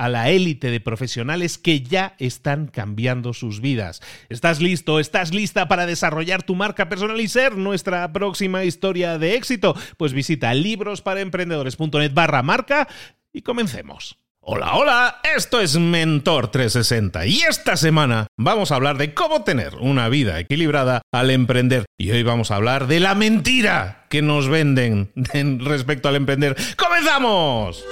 a la élite de profesionales que ya están cambiando sus vidas. ¿Estás listo? ¿Estás lista para desarrollar tu marca personal y ser nuestra próxima historia de éxito? Pues visita librosparaemprendedores.net barra marca y comencemos. Hola, hola, esto es Mentor 360 y esta semana vamos a hablar de cómo tener una vida equilibrada al emprender. Y hoy vamos a hablar de la mentira que nos venden respecto al emprender. ¡Comenzamos!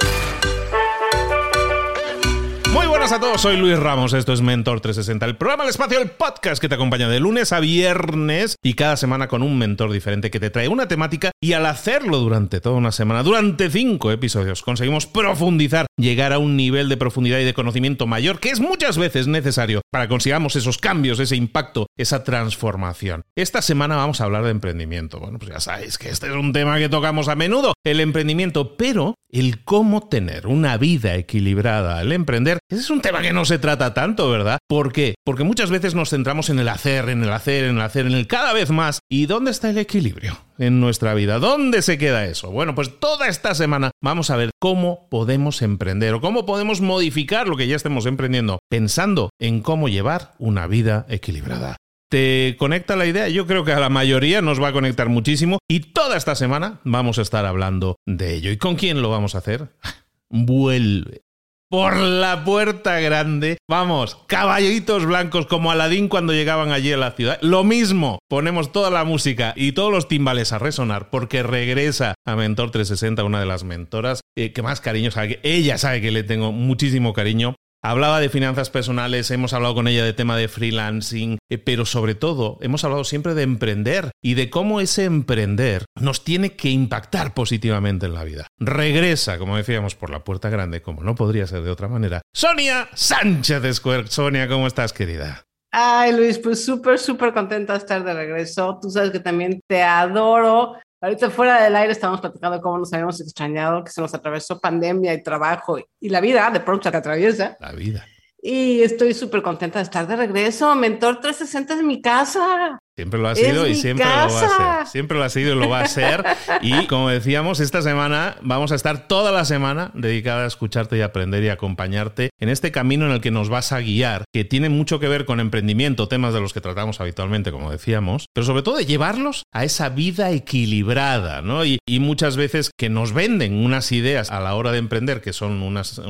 Muy buenas a todos, soy Luis Ramos, esto es Mentor 360, el programa El Espacio, el podcast que te acompaña de lunes a viernes y cada semana con un mentor diferente que te trae una temática y al hacerlo durante toda una semana, durante cinco episodios, conseguimos profundizar, llegar a un nivel de profundidad y de conocimiento mayor que es muchas veces necesario para que consigamos esos cambios, ese impacto, esa transformación. Esta semana vamos a hablar de emprendimiento. Bueno, pues ya sabéis que este es un tema que tocamos a menudo, el emprendimiento, pero el cómo tener una vida equilibrada al emprender, ese es un tema que no se trata tanto, ¿verdad? ¿Por qué? Porque muchas veces nos centramos en el hacer, en el hacer, en el hacer, en el cada vez más. ¿Y dónde está el equilibrio en nuestra vida? ¿Dónde se queda eso? Bueno, pues toda esta semana vamos a ver cómo podemos emprender o cómo podemos modificar lo que ya estemos emprendiendo, pensando en cómo llevar una vida equilibrada. ¿Te conecta la idea? Yo creo que a la mayoría nos va a conectar muchísimo y toda esta semana vamos a estar hablando de ello. ¿Y con quién lo vamos a hacer? Vuelve. Por la puerta grande. Vamos, caballitos blancos como Aladín cuando llegaban allí a la ciudad. Lo mismo, ponemos toda la música y todos los timbales a resonar porque regresa a Mentor 360, una de las mentoras eh, que más cariño sabe. Ella sabe que le tengo muchísimo cariño Hablaba de finanzas personales, hemos hablado con ella de tema de freelancing, eh, pero sobre todo hemos hablado siempre de emprender y de cómo ese emprender nos tiene que impactar positivamente en la vida. Regresa, como decíamos, por la puerta grande, como no podría ser de otra manera. Sonia Sánchez Square. Sonia, ¿cómo estás, querida? Ay, Luis, pues súper, súper contenta de estar de regreso. Tú sabes que también te adoro. Ahorita fuera del aire estamos platicando cómo nos habíamos extrañado, que se nos atravesó pandemia y trabajo y la vida de pronto se atraviesa. La vida. Y estoy súper contenta de estar de regreso. Mentor 360 es mi casa. Siempre lo ha sido y siempre lo va a ser. Siempre lo ha sido y lo va a ser. Y como decíamos, esta semana vamos a estar toda la semana dedicada a escucharte y aprender y acompañarte en este camino en el que nos vas a guiar, que tiene mucho que ver con emprendimiento, temas de los que tratamos habitualmente, como decíamos, pero sobre todo de llevarlos a esa vida equilibrada, ¿no? Y, muchas veces que nos venden unas ideas a la hora de emprender que son unas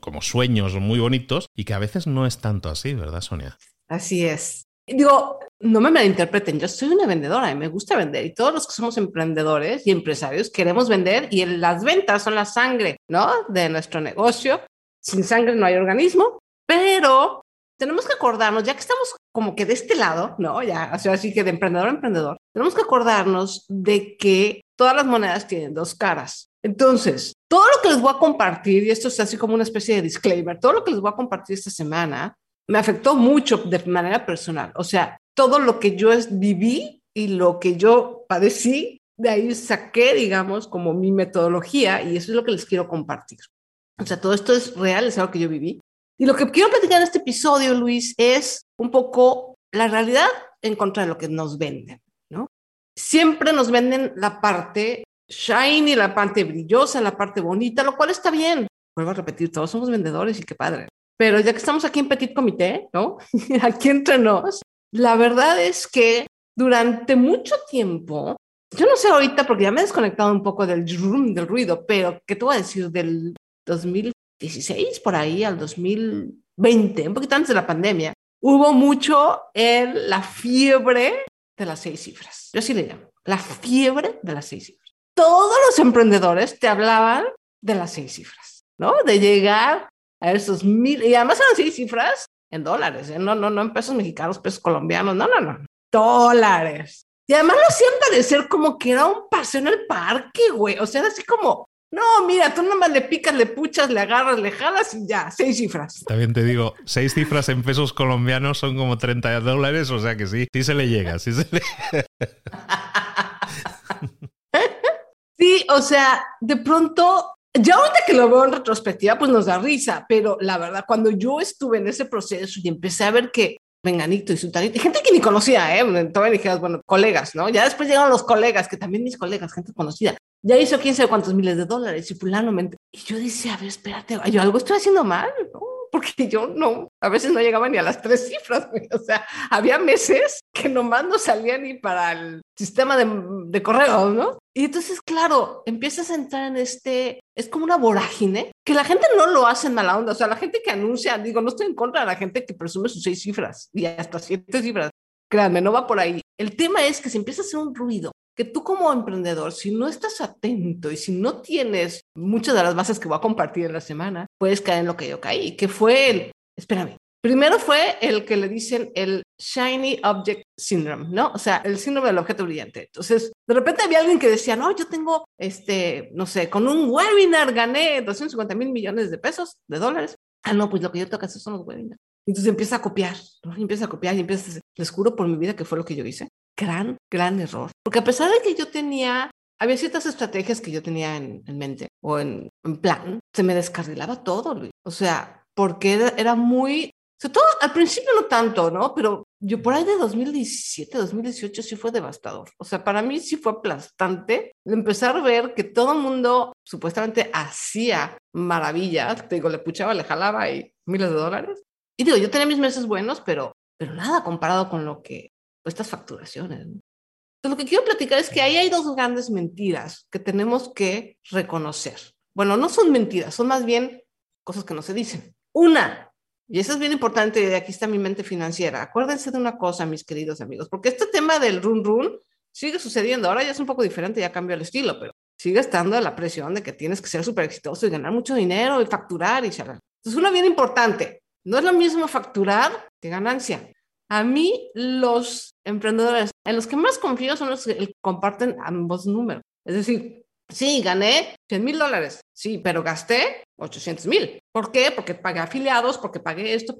como sueños muy bonitos y que a veces no es tanto así, ¿verdad, Sonia? Así es. Digo, no me malinterpreten, yo soy una vendedora y me gusta vender y todos los que somos emprendedores y empresarios queremos vender y las ventas son la sangre, ¿no? De nuestro negocio. Sin sangre no hay organismo, pero tenemos que acordarnos, ya que estamos como que de este lado, ¿no? Ya, o sea, así que de emprendedor a emprendedor, tenemos que acordarnos de que todas las monedas tienen dos caras. Entonces, todo lo que les voy a compartir, y esto es así como una especie de disclaimer, todo lo que les voy a compartir esta semana me afectó mucho de manera personal. O sea, todo lo que yo viví y lo que yo padecí, de ahí saqué, digamos, como mi metodología y eso es lo que les quiero compartir. O sea, todo esto es real, es algo que yo viví. Y lo que quiero platicar en este episodio, Luis, es un poco la realidad en contra de lo que nos venden, ¿no? Siempre nos venden la parte shiny, la parte brillosa, la parte bonita, lo cual está bien. Vuelvo a repetir, todos somos vendedores y qué padre. Pero ya que estamos aquí en Petit Comité, ¿no? aquí entre nos, la verdad es que durante mucho tiempo, yo no sé ahorita porque ya me he desconectado un poco del ruido, pero ¿qué te voy a decir? Del 2016 por ahí al 2020, un poquito antes de la pandemia, hubo mucho en la fiebre de las seis cifras. Yo sí le llamo, la fiebre de las seis cifras. Todos los emprendedores te hablaban de las seis cifras, ¿no? De llegar a esos mil, y además eran seis cifras en dólares, ¿eh? no, no, no en pesos mexicanos, pesos colombianos, no, no, no, dólares. Y además lo hacían parecer como que era un paseo en el parque, güey. O sea, era así como, no, mira, tú nomás le picas, le puchas, le agarras, le jalas y ya, seis cifras. También te digo, seis cifras en pesos colombianos son como 30 dólares, o sea que sí, sí se le llega, sí se le... sí, o sea, de pronto ya ahorita que lo veo en retrospectiva, pues nos da risa, pero la verdad, cuando yo estuve en ese proceso y empecé a ver que Venganito y Sultanito, gente que ni conocía, ¿eh? Todavía dijeras, bueno, colegas, ¿no? Ya después llegaron los colegas, que también mis colegas, gente conocida, ya hizo quién sabe cuántos miles de dólares y fulano. Y yo decía, a ver, espérate, yo algo estoy haciendo mal, ¿no? Porque yo no, a veces no llegaba ni a las tres cifras, o sea, había meses que nomás no salía ni para el sistema de, de correo, ¿no? Y entonces, claro, empiezas a entrar en este, es como una vorágine, que la gente no lo hace en mala onda, o sea, la gente que anuncia, digo, no estoy en contra de la gente que presume sus seis cifras y hasta siete cifras, créanme, no va por ahí. El tema es que se empieza a hacer un ruido que tú como emprendedor, si no estás atento y si no tienes muchas de las bases que voy a compartir en la semana, puedes caer en lo que yo caí, que fue el, espérame, primero fue el que le dicen el Shiny Object Syndrome, ¿no? O sea, el síndrome del objeto brillante. Entonces, de repente había alguien que decía, no, yo tengo, este, no sé, con un webinar gané 250 mil millones de pesos, de dólares. Ah, no, pues lo que yo tengo que hacer son los webinars. Entonces empieza a copiar, empieza a copiar y empieza a les juro por mi vida que fue lo que yo hice gran, gran error. Porque a pesar de que yo tenía, había ciertas estrategias que yo tenía en, mente o en, plan, se me descarrilaba todo, Luis. O sea, porque era, muy, sobre todo al principio no tanto, ¿no? Pero yo por ahí de 2017, 2018 sí fue devastador. O sea, para mí sí fue aplastante empezar a ver que todo el mundo supuestamente hacía maravillas. Te digo, le puchaba, le jalaba y miles de dólares. Y digo, yo tenía mis meses buenos, pero, pero nada comparado con lo que estas facturaciones. Entonces, lo que quiero platicar es que ahí hay dos grandes mentiras que tenemos que reconocer. Bueno, no son mentiras, son más bien cosas que no se dicen. Una, y eso es bien importante, y aquí está mi mente financiera. Acuérdense de una cosa, mis queridos amigos, porque este tema del run run sigue sucediendo. Ahora ya es un poco diferente, ya cambió el estilo, pero sigue estando la presión de que tienes que ser súper exitoso y ganar mucho dinero y facturar y charlar. Entonces, una bien importante, no es lo mismo facturar que ganancia. A mí los emprendedores en los que más confío son los que comparten ambos números. Es decir, sí, gané 100 mil dólares, sí, pero gasté 800 mil. ¿Por qué? Porque pagué afiliados, porque pagué esto,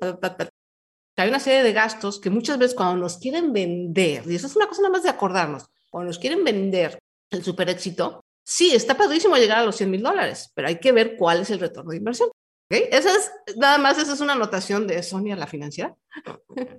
hay una serie de gastos que muchas veces cuando nos quieren vender, y eso es una cosa nada más de acordarnos, cuando nos quieren vender el super éxito, sí, está padrísimo llegar a los 100 mil dólares, pero hay que ver cuál es el retorno de inversión. ¿Okay? Esa es, nada más, esa es una anotación de Sonia, la financiera. Eso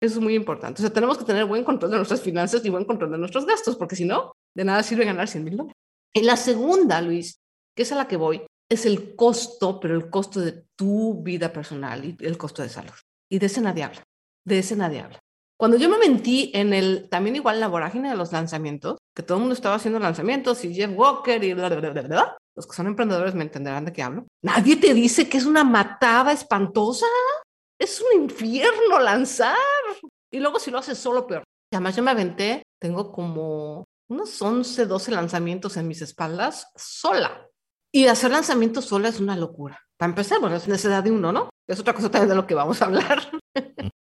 es muy importante. O sea, tenemos que tener buen control de nuestras finanzas y buen control de nuestros gastos, porque si no, de nada sirve ganar 100 mil dólares. Y la segunda, Luis, que es a la que voy, es el costo, pero el costo de tu vida personal y el costo de salud. Y de ese nadie habla. De ese nadie habla. Cuando yo me mentí en el, también igual la vorágine de los lanzamientos, que todo el mundo estaba haciendo lanzamientos y Jeff Walker y bla, bla, bla, bla, los que son emprendedores me entenderán de qué hablo. Nadie te dice que es una matada espantosa. Es un infierno lanzar. Y luego si lo haces solo, peor. Además, yo me aventé, tengo como unos 11, 12 lanzamientos en mis espaldas sola. Y hacer lanzamientos sola es una locura. Para empezar, bueno, es necesidad de uno, ¿no? Es otra cosa también de lo que vamos a hablar.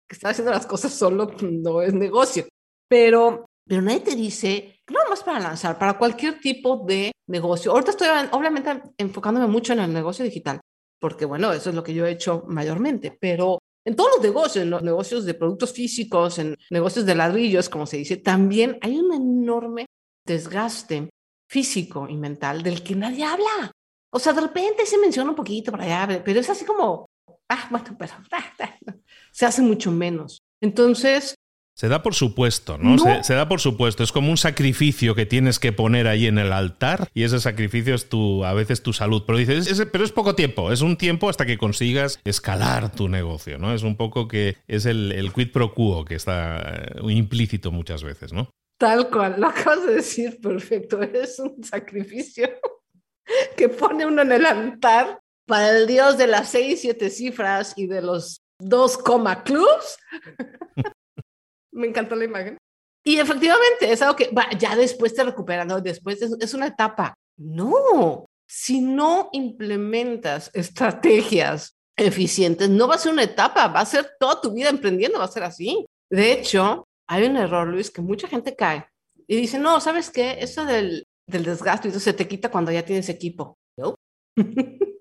Que estar haciendo las cosas solo no es negocio. Pero, pero nadie te dice, no más para lanzar, para cualquier tipo de negocio. Ahorita estoy obviamente enfocándome mucho en el negocio digital, porque bueno, eso es lo que yo he hecho mayormente, pero En todos los negocios, en los negocios de productos físicos, en negocios de ladrillos, como se dice, también hay un enorme desgaste físico y mental del que nadie habla. O sea, de repente se menciona un poquito para allá, pero es así como, ah, bueno, pero ah, ah, se hace mucho menos. Entonces, se da por supuesto, ¿no? Se, da por supuesto. Es como un sacrificio que tienes que poner ahí en el altar y ese sacrificio es tu, a veces tu salud. Pero dices, pero es poco tiempo, es un tiempo hasta que consigas escalar tu negocio, ¿no? Es un poco que es el, el quid pro quo que está eh, implícito muchas veces, ¿no? Tal cual, lo acabas de decir perfecto. Es un sacrificio que pone uno en el altar para el dios de las seis, siete cifras y de los dos coma clubs. Me encantó la imagen. Y efectivamente, es algo que ya después te recuperas, ¿no? Después es, una etapa. No, si no implementas estrategias eficientes, no va a ser una etapa, va a ser toda tu vida emprendiendo, va a ser así. De hecho, hay un error, Luis, que mucha gente cae y dice, no, ¿sabes qué? Eso del, del desgaste, eso se te quita cuando ya tienes equipo. ¿No?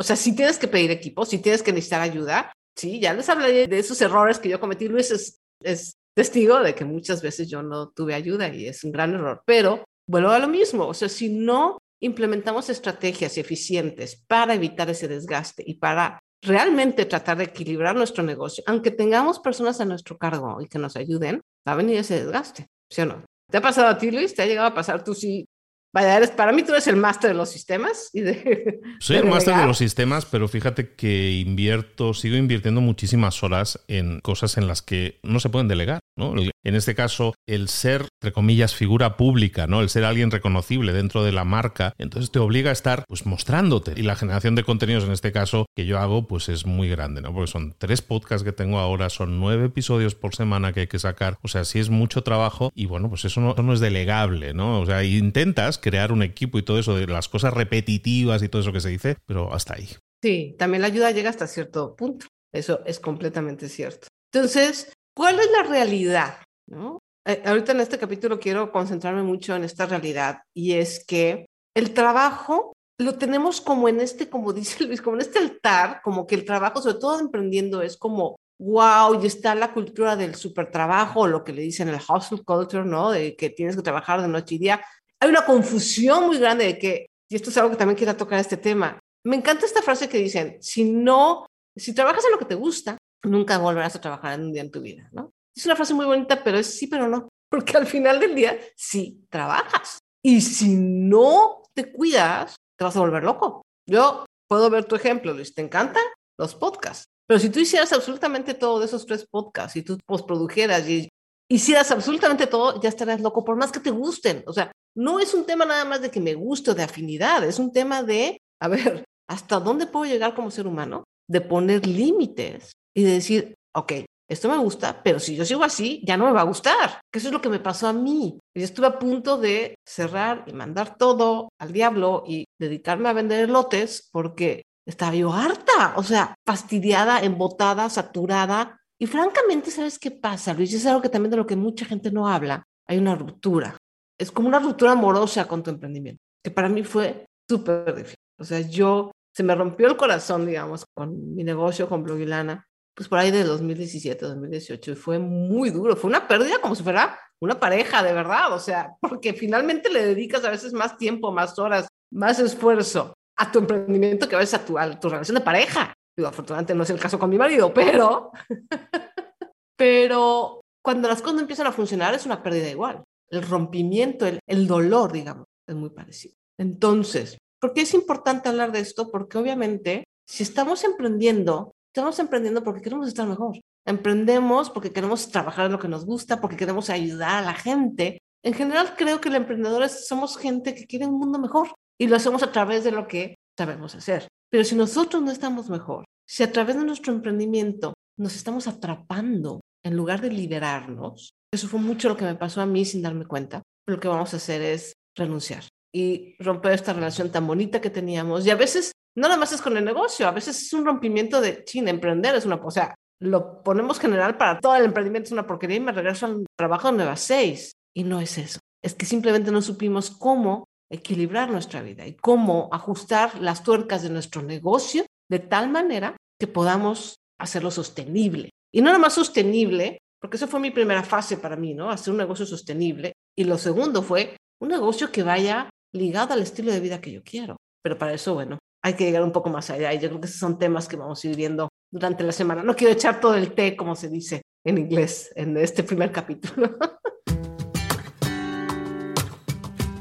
o sea, si tienes que pedir equipo, si tienes que necesitar ayuda, sí, ya les hablé de esos errores que yo cometí, Luis, es, es testigo de que muchas veces yo no tuve ayuda y es un gran error, pero vuelvo a lo mismo, o sea, si no implementamos estrategias eficientes para evitar ese desgaste y para realmente tratar de equilibrar nuestro negocio, aunque tengamos personas a nuestro cargo y que nos ayuden, va a venir ese desgaste, ¿sí o no? ¿Te ha pasado a ti, Luis? ¿Te ha llegado a pasar tú sí Vaya, eres, para mí tú eres el máster de los sistemas. Y de, Soy el máster de los sistemas, pero fíjate que invierto, sigo invirtiendo muchísimas horas en cosas en las que no se pueden delegar. ¿no? En este caso, el ser, entre comillas, figura pública, ¿no? El ser alguien reconocible dentro de la marca, entonces te obliga a estar pues mostrándote. Y la generación de contenidos en este caso que yo hago, pues es muy grande, ¿no? Porque son tres podcasts que tengo ahora, son nueve episodios por semana que hay que sacar. O sea, sí es mucho trabajo y bueno, pues eso no, eso no es delegable, ¿no? O sea, intentas crear un equipo y todo eso, de las cosas repetitivas y todo eso que se dice, pero hasta ahí. Sí, también la ayuda llega hasta cierto punto. Eso es completamente cierto. Entonces, ¿cuál es la realidad? ¿No? Eh, ahorita en este capítulo quiero concentrarme mucho en esta realidad y es que el trabajo lo tenemos como en este, como dice Luis, como en este altar, como que el trabajo, sobre todo emprendiendo, es como, wow, y está la cultura del super trabajo, lo que le dicen el hustle culture, ¿no? De que tienes que trabajar de noche y día hay una confusión muy grande de que, y esto es algo que también quiero tocar este tema, me encanta esta frase que dicen, si no, si trabajas en lo que te gusta, nunca volverás a trabajar en un día en tu vida, ¿no? Es una frase muy bonita, pero es sí, pero no, porque al final del día sí trabajas. Y si no te cuidas, te vas a volver loco. Yo puedo ver tu ejemplo, Luis, ¿te encantan los podcasts? Pero si tú hicieras absolutamente todo de esos tres podcasts y tú postprodujeras y hicieras absolutamente todo, ya estarías loco, por más que te gusten. O sea, no es un tema nada más de que me guste o de afinidad, es un tema de, a ver, ¿hasta dónde puedo llegar como ser humano? De poner límites y de decir, ok, esto me gusta, pero si yo sigo así, ya no me va a gustar. Que eso es lo que me pasó a mí. Yo estuve a punto de cerrar y mandar todo al diablo y dedicarme a vender lotes porque estaba yo harta, o sea, fastidiada, embotada, saturada. Y francamente, ¿sabes qué pasa, Luis? Es algo que también de lo que mucha gente no habla. Hay una ruptura es como una ruptura amorosa con tu emprendimiento, que para mí fue súper difícil. O sea, yo, se me rompió el corazón, digamos, con mi negocio con Blogilana, pues por ahí de 2017, 2018, y fue muy duro, fue una pérdida como si fuera una pareja, de verdad, o sea, porque finalmente le dedicas a veces más tiempo, más horas, más esfuerzo a tu emprendimiento que a veces a tu, a tu relación de pareja. Digo, afortunadamente no es el caso con mi marido, pero, pero cuando las cosas no empiezan a funcionar es una pérdida igual el rompimiento, el, dolor, digamos, es muy parecido. Entonces, ¿por qué es importante hablar de esto? Porque obviamente, si estamos emprendiendo, estamos emprendiendo porque queremos estar mejor. Emprendemos porque queremos trabajar en lo que nos gusta, porque queremos ayudar a la gente. En general, creo que los emprendedores somos gente que quiere un mundo mejor y lo hacemos a través de lo que sabemos hacer. Pero si nosotros no estamos mejor, si a través de nuestro emprendimiento nos estamos atrapando en lugar de liberarnos, eso fue mucho lo que me pasó a mí sin darme cuenta. Lo que vamos a hacer es renunciar y romper esta relación tan bonita que teníamos. Y a veces, no nada más es con el negocio, a veces es un rompimiento de, chin, emprender es una, o sea, lo ponemos general para todo el emprendimiento es una porquería y me regreso al trabajo de nuevas seis. Y no es eso. Es que simplemente no supimos cómo equilibrar nuestra vida y cómo ajustar las tuercas de nuestro negocio de tal manera que podamos hacerlo sostenible. Y no nada más sostenible, porque esa fue mi primera fase para mí, ¿no? Hacer un negocio sostenible. Y lo segundo fue un negocio que vaya ligado al estilo de vida que yo quiero. Pero para eso, bueno, hay que llegar un poco más allá. Y yo creo que esos son temas que vamos a ir viendo durante la semana. No quiero echar todo el té, como se dice en inglés, en este primer capítulo.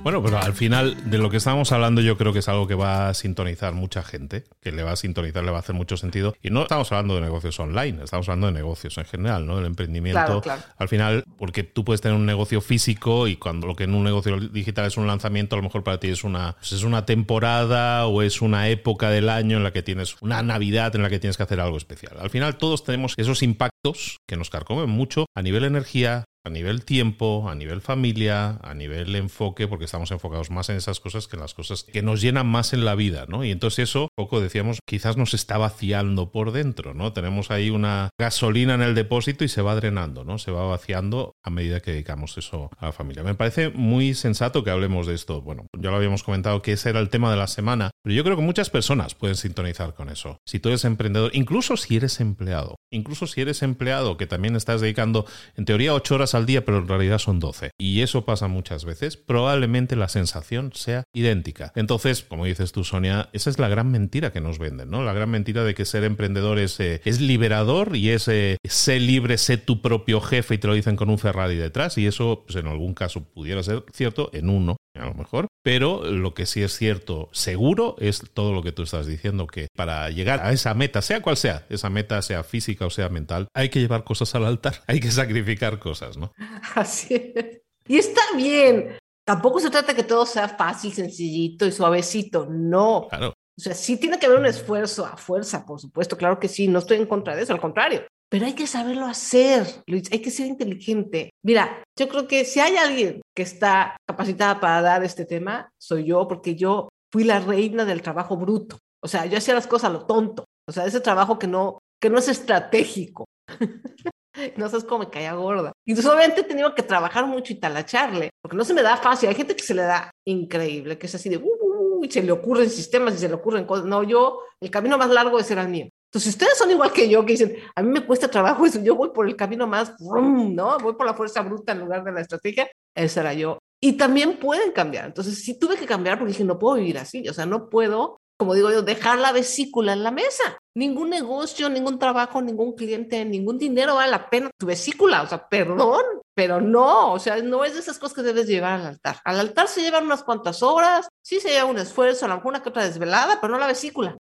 Bueno, pero al final de lo que estamos hablando yo creo que es algo que va a sintonizar mucha gente, que le va a sintonizar, le va a hacer mucho sentido. Y no estamos hablando de negocios online, estamos hablando de negocios en general, ¿no? Del emprendimiento. Al final, porque tú puedes tener un negocio físico y cuando lo que en un negocio digital es un lanzamiento, a lo mejor para ti es una, pues es una temporada o es una época del año en la que tienes una Navidad en la que tienes que hacer algo especial. Al final todos tenemos esos impactos que nos carcomen mucho a nivel energía, a nivel tiempo, a nivel familia, a nivel enfoque, porque estamos enfocados más en esas cosas que en las cosas que nos llenan más en la vida, ¿no? Y entonces eso, poco decíamos, quizás nos está vaciando por dentro, ¿no? Tenemos ahí una gasolina en el depósito y se va drenando, ¿no? Se va vaciando a medida que dedicamos eso a la familia. Me parece muy sensato que hablemos de esto. Bueno, ya lo habíamos comentado que ese era el tema de la semana, pero yo creo que muchas personas pueden sintonizar con eso. Si tú eres emprendedor, incluso si eres empleado, incluso si eres empleado que también estás dedicando en teoría ocho horas al día, pero en realidad son 12. Y eso pasa muchas veces. Probablemente la sensación sea idéntica. Entonces, como dices tú, Sonia, esa es la gran mentira que nos venden, ¿no? La gran mentira de que ser emprendedor es, eh, es liberador y es eh, sé libre, sé tu propio jefe y te lo dicen con un Ferrari detrás. Y eso, pues en algún caso pudiera ser cierto, en uno a lo mejor. Pero lo que sí es cierto, seguro, es todo lo que tú estás diciendo, que para llegar a esa meta, sea cual sea, esa meta sea física o sea mental, hay que llevar cosas al altar, hay que sacrificar cosas, ¿no? Así es. Y está bien. Tampoco se trata que todo sea fácil, sencillito y suavecito. No. Claro. O sea, sí tiene que haber un esfuerzo a fuerza, por supuesto, claro que sí, no estoy en contra de eso, al contrario. Pero hay que saberlo hacer, Luis, hay que ser inteligente. Mira, yo creo que si hay alguien que está capacitada para dar este tema, soy yo, porque yo fui la reina del trabajo bruto. O sea, yo hacía las cosas a lo tonto. O sea, ese trabajo que no, que no es estratégico. no sabes cómo me caía gorda. Y solamente he tenido que trabajar mucho y talacharle, porque no se me da fácil. Hay gente que se le da increíble, que es así de, uh, uh, uh se le ocurren sistemas y se le ocurren cosas. No, yo, el camino más largo es el al mío. Entonces, ustedes son igual que yo, que dicen, a mí me cuesta trabajo eso, yo voy por el camino más, ¿no? Voy por la fuerza bruta en lugar de la estrategia, ese era yo. Y también pueden cambiar. Entonces, sí tuve que cambiar porque dije, no puedo vivir así, o sea, no puedo como digo yo, dejar la vesícula en la mesa. Ningún negocio, ningún trabajo, ningún cliente, ningún dinero vale la pena tu vesícula. O sea, perdón, pero no, o sea, no es de esas cosas que debes llevar al altar. Al altar se llevan unas cuantas horas, sí se lleva un esfuerzo, a lo mejor una que otra desvelada, pero no la vesícula.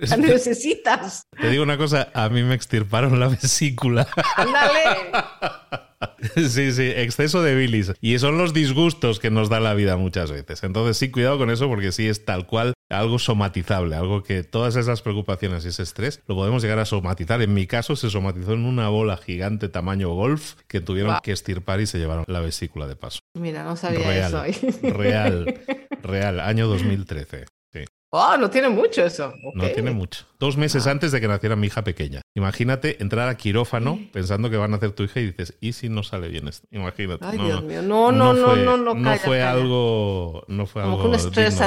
La necesitas. Te digo una cosa, a mí me extirparon la vesícula. Ándale. Sí, sí, exceso de bilis. Y son los disgustos que nos da la vida muchas veces. Entonces, sí, cuidado con eso porque sí es tal cual algo somatizable, algo que todas esas preocupaciones y ese estrés lo podemos llegar a somatizar. En mi caso, se somatizó en una bola gigante tamaño golf que tuvieron que estirpar y se llevaron la vesícula de paso. Mira, no sabía real, eso. Real, real, año 2013. Oh, no tiene mucho eso. No tiene mucho. Dos meses ah. antes de que naciera mi hija pequeña. Imagínate entrar a quirófano pensando que van a hacer tu hija y dices, ¿y si no sale bien esto? Imagínate. Ay, Dios mío. No, no, no, no, no. No, fue algo. No fue Como algo. un estrés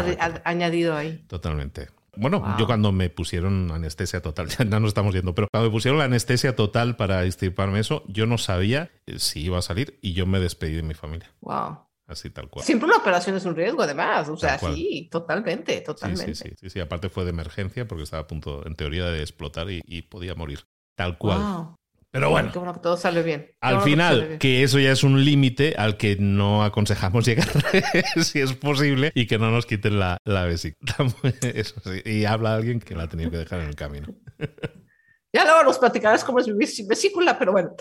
añadido ahí. Totalmente. Bueno, yo cuando me pusieron anestesia total, ya no estamos yendo, pero cuando me pusieron la anestesia total para extirparme eso, yo no sabía si iba a salir y yo me despedí de mi familia. Wow. Así tal cual. Siempre una operación es un riesgo, además. O sea, sí, totalmente, totalmente. Sí sí, sí, Aparte fue de emergencia porque estaba a punto, en teoría, de explotar y, podía morir. Tal cual. Pero bueno. Qué bueno que todo sale bien. al final, que, eso ya es un límite al que no aconsejamos llegar, si es posible, y que no nos quiten la, la vesícula. Eso sí. Y habla alguien que la ha tenido que dejar en el camino. Ya luego nos platicarás cómo es vivir sin vesícula, pero bueno,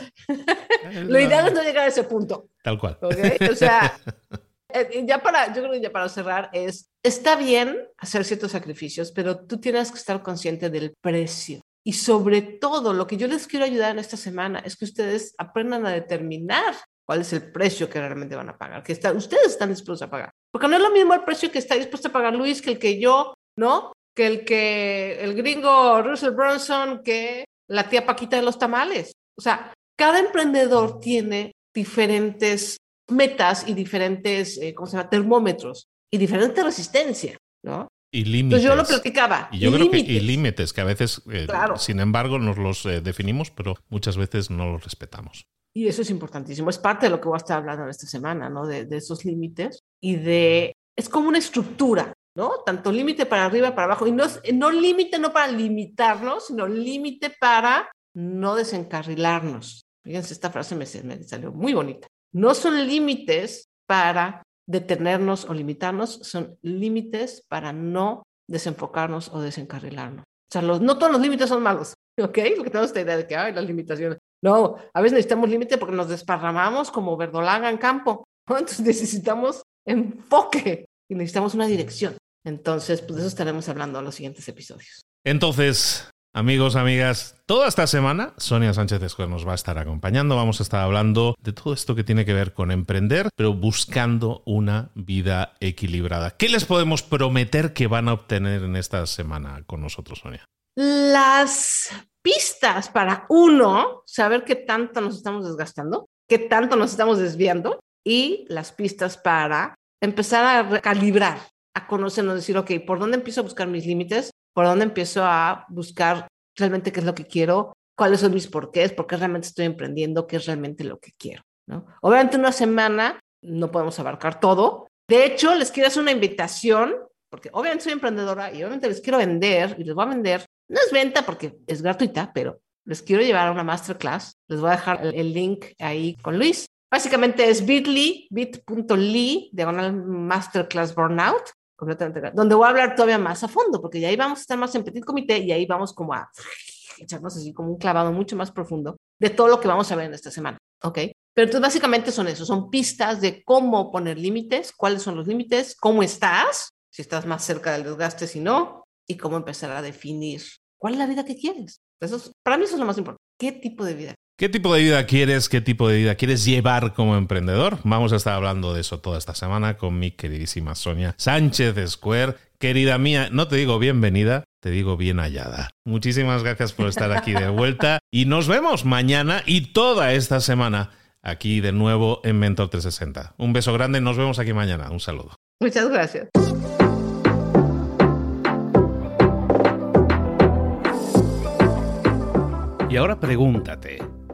lo ideal es no llegar a ese punto. Tal cual. O sea, eh, ya para, yo creo que ya para cerrar es, está bien hacer ciertos sacrificios, pero tú tienes que estar consciente del precio. Y sobre todo, lo que yo les quiero ayudar en esta semana es que ustedes aprendan a determinar cuál es el precio que realmente van a pagar, que está, ustedes están dispuestos a pagar. Porque no es lo mismo el precio que está dispuesto a pagar Luis que el que yo, ¿no? Que el que el gringo Russell Brunson que la tía Paquita de los tamales. O sea, cada emprendedor tiene diferentes metas y diferentes, eh, ¿cómo se llama?, termómetros y diferente resistencia, ¿no? Y límites. Entonces yo lo platicaba. Y yo creo que y límites. límites, que a veces, eh, Claro. sin embargo, nos los eh, definimos, pero muchas veces no los respetamos. Y eso es importantísimo. Es parte de lo que voy a estar hablando esta semana, ¿no? De, de esos límites y de... Es como una estructura, ¿no? Tanto límite para arriba, para abajo. Y no, no límite no para limitarnos, sino límite para no desencarrilarnos. Fíjense, esta frase me, me salió muy bonita. No son límites para detenernos o limitarnos, son límites para no desenfocarnos o desencarrilarnos. O sea, los, no todos los límites son malos, ¿ok? Porque tenemos esta idea de que hay las limitaciones. No, a veces necesitamos límite porque nos desparramamos como verdolaga en campo. ¿no? Entonces necesitamos enfoque y necesitamos una dirección. Entonces, pues de eso estaremos hablando en los siguientes episodios. Entonces, amigos, amigas, toda esta semana Sonia Sánchez Escuer nos va a estar acompañando. Vamos a estar hablando de todo esto que tiene que ver con emprender, pero buscando una vida equilibrada. ¿Qué les podemos prometer que van a obtener en esta semana con nosotros, Sonia? Las pistas para uno, saber qué tanto nos estamos desgastando, qué tanto nos estamos desviando y las pistas para empezar a recalibrar, a conocernos, decir, ok, ¿por dónde empiezo a buscar mis límites? ¿Por dónde empiezo a buscar realmente qué es lo que quiero? ¿Cuáles son mis porqués? ¿Por qué realmente estoy emprendiendo? ¿Qué es realmente lo que quiero? ¿no? Obviamente una semana no podemos abarcar todo. De hecho, les quiero hacer una invitación, porque obviamente soy emprendedora y obviamente les quiero vender y les voy a vender. No es venta porque es gratuita, pero les quiero llevar a una masterclass. Les voy a dejar el, el link ahí con Luis. Básicamente es bit.ly, bit.ly, diagonal masterclass burnout, completamente gratis, donde voy a hablar todavía más a fondo, porque ya ahí vamos a estar más en petit comité y ahí vamos como a echarnos así como un clavado mucho más profundo de todo lo que vamos a ver en esta semana, ¿ok? Pero entonces básicamente son eso, son pistas de cómo poner límites, cuáles son los límites, cómo estás, si estás más cerca del desgaste, si no, y cómo empezar a definir cuál es la vida que quieres. Eso es- para mí eso es lo más importante. ¿Qué tipo de vida? ¿Qué tipo de vida quieres? ¿Qué tipo de vida quieres llevar como emprendedor? Vamos a estar hablando de eso toda esta semana con mi queridísima Sonia Sánchez Square. Querida mía, no te digo bienvenida, te digo bien hallada. Muchísimas gracias por estar aquí de vuelta y nos vemos mañana y toda esta semana aquí de nuevo en Mentor 360. Un beso grande, nos vemos aquí mañana. Un saludo. Muchas gracias. Y ahora pregúntate,